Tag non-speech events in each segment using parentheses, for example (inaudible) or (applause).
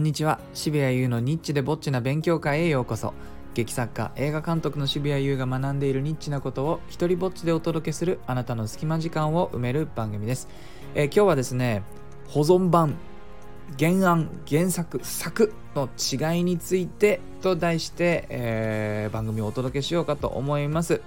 んにちは。渋谷優のニッチでぼっちな勉強会へようこそ。劇作家映画監督の渋谷優が学んでいるニッチなことを一人ぼっちでお届けするあなたの隙間時間を埋める番組です、えー今日はですね保存版原案原作作の違いについてと題して、えー番組をお届けしようかと思います。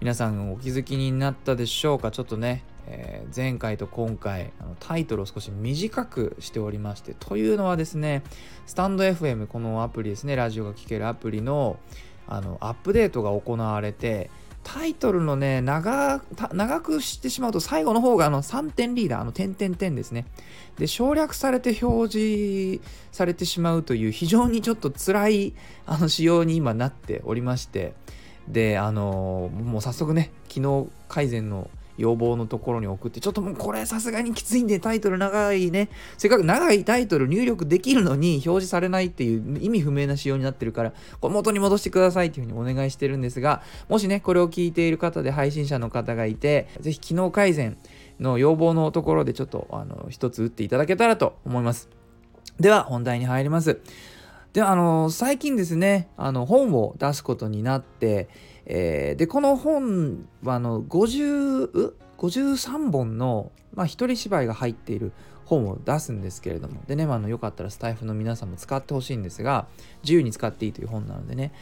皆さんお気づきになったでしょうか？ちょっとね、えー前回と今回あのタイトルを少し短くしておりましてというのはですねスタンド FM このアプリですねラジオが聴けるアプリのあのアップデートが行われてタイトルのね長くしてしまうと最後の方があの3点リーダーあの点々点ですね。で省略されて表示されてしまうという非常にちょっと辛いあの仕様に今なっておりましてであのもう早速ね機能改善の要望のところに送ってちょっともうこれさすがにきついんでタイトル長いね。せっかく長いタイトル入力できるのに表示されないっていう意味不明な仕様になってるからこれ元に戻してくださいっていうふうにお願いしてるんですがもしねこれを聞いている方で配信者の方がいてぜひ機能改善の要望のところでちょっとあの一つ打っていただけたらと思います。では本題に入ります。であの最近ですねあの本を出すことになって、えーでこの本はあの50 53本の、まあ、一人芝居が入っている本を出すんですけれどもでね、あのよかったらスタイフの皆さんも使ってほしいんですが自由に使っていいという本なのでね、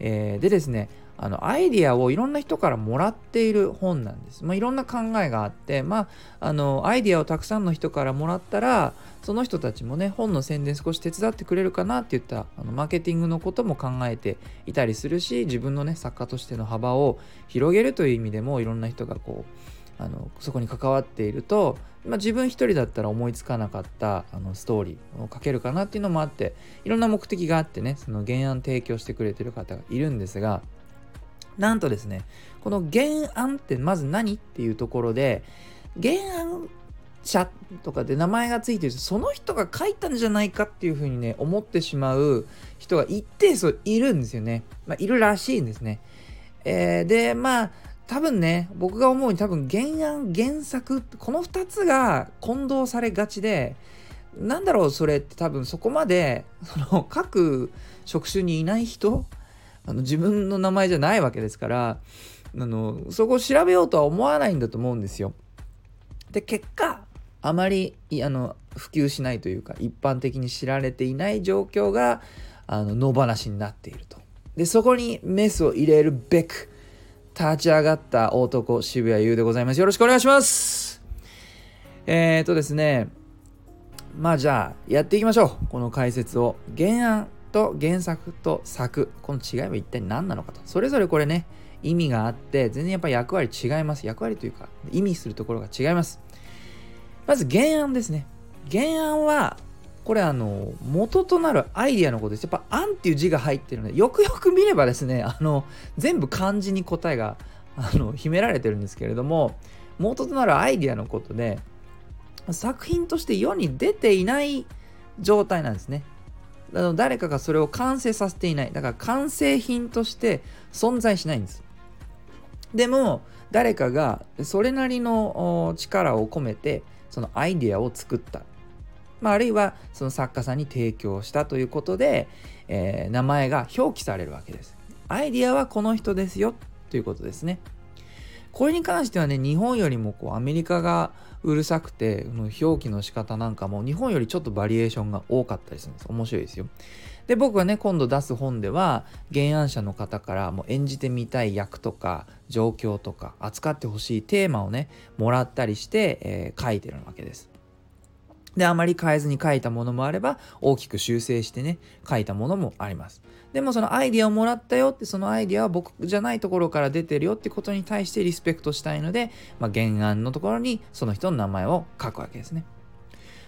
えーでですねあのアイディアをいろんな人からもらっている本なんです、まあ、いろんな考えがあって、まあ、あのアイディアをたくさんの人からもらったらその人たちもね本の宣伝少し手伝ってくれるかなっていったあのマーケティングのことも考えていたりするし自分のね作家としての幅を広げるという意味でもいろんな人がこうあのそこに関わっていると、まあ、自分一人だったら思いつかなかったあのストーリーを書けるかなっていうのもあっていろんな目的があってねその原案提供してくれてる方がいるんですがなんとですねこの原案ってまず何っていうところで原案者とかで名前がついてるその人が書いたんじゃないかっていうふうにね思ってしまう人が一定数いるんですよね、まあ、いるらしいんですね、えーでまあ多分ね僕が思うに多分原案原作この2つが混同されがちでなんだろうそれって多分そこまでその各職種にいない人あの自分の名前じゃないわけですからあのそこを調べようとは思わないんだと思うんですよ。で結果あまりあの普及しないというか一般的に知られていない状況があの野放しになっていると。でそこにメスを入れるべく立ち上がった男渋谷優でございます。よろしくお願いします。えー、とですねまあじゃあやっていきましょうこの解説を原案と原作と作この違いは一体何なのかと。それぞれこれね意味があって全然やっぱり役割違います。役割というか意味するところが違います。まず原案ですね。原案はこれあの元となるアイディアのことです。やっぱ「案」っていう字が入ってるのでよくよく見ればですねあの全部漢字に答えがあの秘められてるんですけれども元となるアイディアのことで作品として世に出ていない状態なんですね。あの誰かがそれを完成させていない。だから完成品として存在しないんです。でも誰かがそれなりの力を込めてそのアイデアを作った、まあ、あるいはその作家さんに提供したということで、えー名前が表記されるわけです。アイデアはこの人ですよということですね。これに関してはね日本よりもこうアメリカがうるさくて表記の仕方なんかも日本よりちょっとバリエーションが多かったりするんです。面白いですよ。で僕はね今度出す本では原案者の方からもう演じてみたい役とか状況とか扱ってほしいテーマをねもらったりして、えー書いてるわけです。であまり変えずに書いたものもあれば大きく修正してね書いたものもあります。でもそのアイディアをもらったよってそのアイディアは僕じゃないところから出てるよってことに対してリスペクトしたいので、まあ、原案のところにその人の名前を書くわけですね。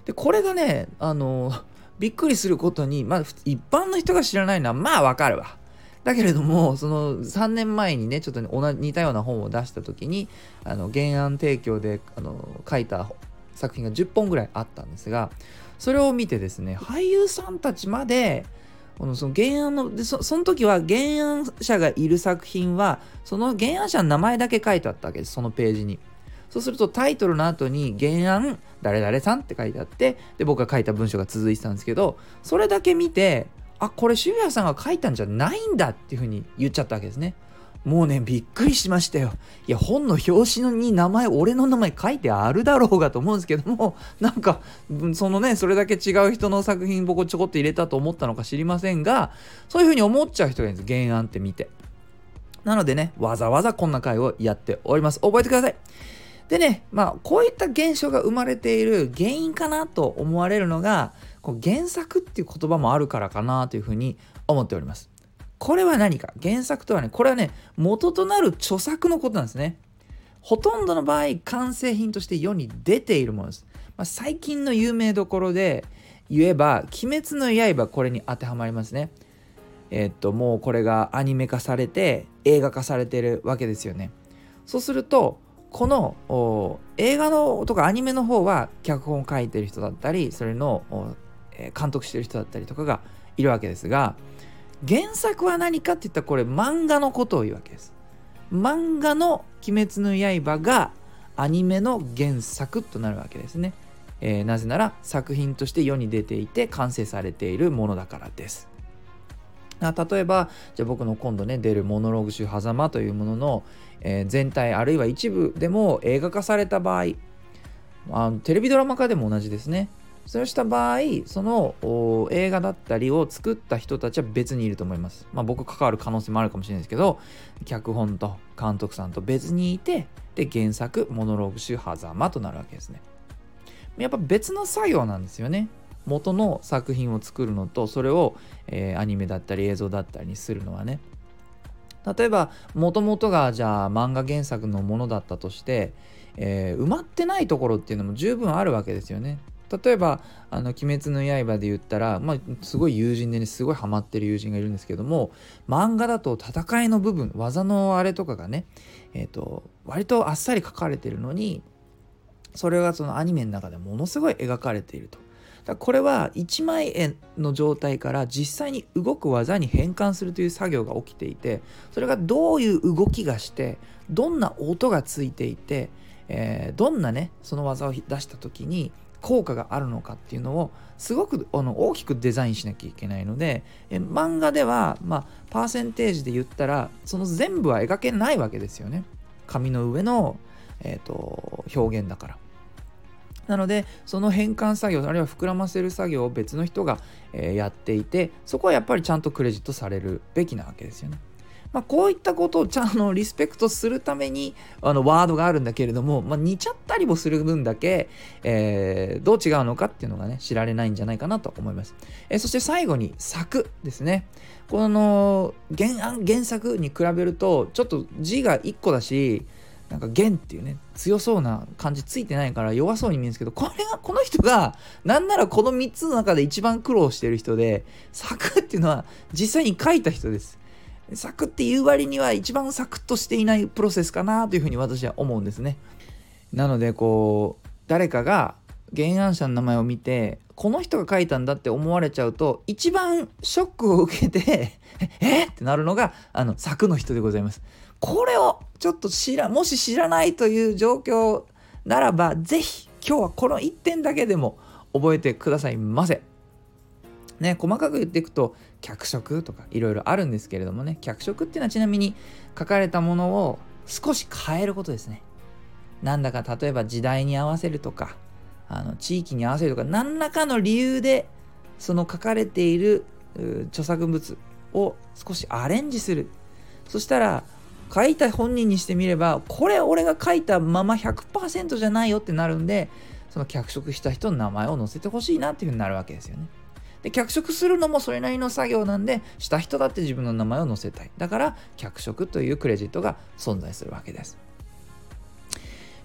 でこれがねあのびっくりすることに、まあ、一般の人が知らないのはまあわかるわ。だけれどもその3年前にねちょっとね同じ似たような本を出した時にあの原案提供であの書いた作品が10本ぐらいあったんですがそれを見てですね俳優さんたちまでこのその原案のでそその時は原案者がいる作品はその原案者の名前だけ書いてあったわけですそのページにそうするとタイトルの後に原案誰々さんって書いてあってで僕が書いた文章が続いてたんですけどそれだけ見てあこれ渋谷さんが書いたんじゃないんだっていうふうに言っちゃったわけですね。もうね、びっくりしましたよ。いや、本の表紙に名前、俺の名前書いてあるだろうがと思うんですけども、(laughs) なんか、そのね、それだけ違う人の作品僕ちょこっと入れたと思ったのか知りませんが、そういうふうに思っちゃう人がいるんです。原案って見て。なのでね、わざわざこんな回をやっております。覚えてください。でね、まあ、こういった現象が生まれている原因かなと思われるのが、こう原作っていう言葉もあるからかなというふうに思っております。これは何か？原作とはね、これはね、元となる著作のことなんですね。ほとんどの場合、完成品として世に出ているものです。まあ、最近の有名どころで言えば、鬼滅の刃、これに当てはまりますね。えー、っと、もうこれがアニメ化されて、映画化されてるわけですよね。そうすると、この映画のとかアニメの方は脚本を書いてる人だったり、それの監督してる人だったりとかがいるわけですが、原作は何かって言ったらこれ漫画のことを言うわけです。漫画の「鬼滅の刃」がアニメの原作となるわけですね。えー、なぜなら作品として世に出ていて完成されているものだからです。例えばじゃあ僕の今度ね出るモノローグ集「狭間」というものの、えー、全体あるいは一部でも映画化された場合あのテレビドラマ化でも同じですねそうした場合その映画だったりを作った人たちは別にいると思います。まあ僕関わる可能性もあるかもしれないですけど脚本と監督さんと別にいてで原作モノローグ集狭間となるわけですね。やっぱ別の作業なんですよね。元の作品を作るのとそれを、えー、アニメだったり映像だったりにするのはね。例えばもともとがじゃあ漫画原作のものだったとして、えー、埋まってないところっていうのも十分あるわけですよね。例えば「あの鬼滅の刃」で言ったら、まあ、すごい友人でねすごいハマってる友人がいるんですけども漫画だと戦いの部分技のあれとかがね、えーと、割とあっさり書かれてるのにそれがそのアニメの中でものすごい描かれていると。だこれは1枚絵の状態から実際に動く技に変換するという作業が起きていてそれがどういう動きがしてどんな音がついていて、えー、どんなねその技を出した時に効果があるのかっていうのをすごくあの大きくデザインしなきゃいけないのでえ漫画では、まあ、パーセンテージで言ったらその全部は描けないわけですよね。紙の上の、えーと、表現だから。なのでその変換作業あるいは膨らませる作業を別の人が、えー、やっていてそこはやっぱりちゃんとクレジットされるべきなわけですよね。まあ、こういったことをちゃんとリスペクトするためにあのワードがあるんだけれども、まあ、似ちゃったりもする分だけ、えー、どう違うのかっていうのがね知られないんじゃないかなと思います、えー、そして最後に作ですね。この原案原作に比べるとちょっと字が1個だしなんか弦っていうね強そうな感じついてないから弱そうに見えるんですけどこれがこの人がなんならこの3つの中で一番苦労してる人で作っていうのは実際に書いた人です。サクっていう割には一番サクッとしていないプロセスかなというふうに私は思うんですね。なのでこう誰かが原案者の名前を見てこの人が書いたんだって思われちゃうと一番ショックを受けて (laughs) え？ってなるのがあの作の人でございます。これをちょっと知らもし知らないという状況ならば是非今日はこの1点だけでも覚えてくださいませ。ね、細かく言っていくと脚色とかいろいろあるんですけれどもね。脚色っていうのはちなみに書かれたものを少し変えることですね。なんだか例えば時代に合わせるとかあの地域に合わせるとか何らかの理由でその書かれている著作物を少しアレンジする。そしたら書いた本人にしてみればこれ俺が書いたまま100%じゃないよってなるんでその脚色した人の名前を載せてほしいなっていうふうになるわけですよね。で脚色するのもそれなりの作業なんでした人だって自分の名前を載せたい。だから脚色というクレジットが存在するわけです。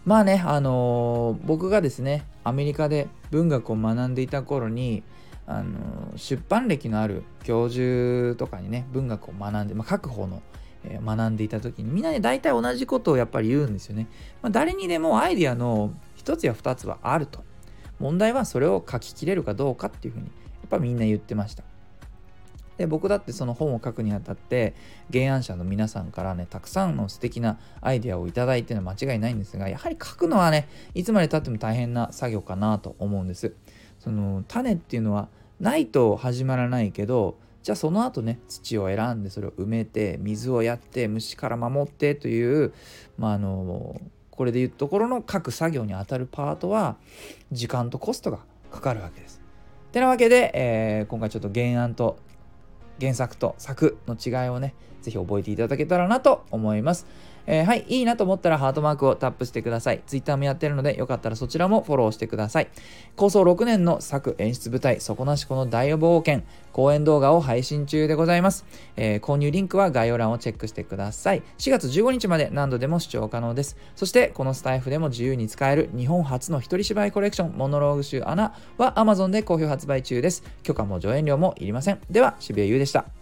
まあねあのー、僕がですねアメリカで文学を学んでいた頃にあのー、出版歴のある教授とかにね文学を学んで、まあ、各方の学んでいた時にみんなね大体同じことをやっぱり言うんですよね、まあ、誰にでもアイデアの一つや二つはあると。問題はそれを書ききれるかどうかっていうふうにっぱみんな言ってましたで僕だってその本を書くにあたって原案者の皆さんからねたくさんの素敵なアイデアをいただいてるのは間違いないんですがやはり書くのはねいつまでたっても大変な作業かなと思うんですその種っていうのはないと始まらないけどじゃあその後ね土を選んでそれを埋めて水をやって虫から守ってというまああのこれでいうところの各作業にあたるパートは時間とコストがかかるわけです。てなわけで、えー、今回ちょっと原案と原作と作の違いをね、是非覚えていただけたらなと思います。えー、はい、いいなと思ったらハートマークをタップしてください。Twitter もやってるので、よかったらそちらもフォローしてください。構想6年の作演出舞台、底なしこの大冒険、公演動画を配信中でございます。えー、購入リンクは概要欄をチェックしてください。4月15日まで何度でも視聴可能です。そして、このスタイフでも自由に使える日本初の一人芝居コレクション、モノローグ集アナは Amazon で好評発売中です。許可も上演料もいりません。では、渋谷優でした。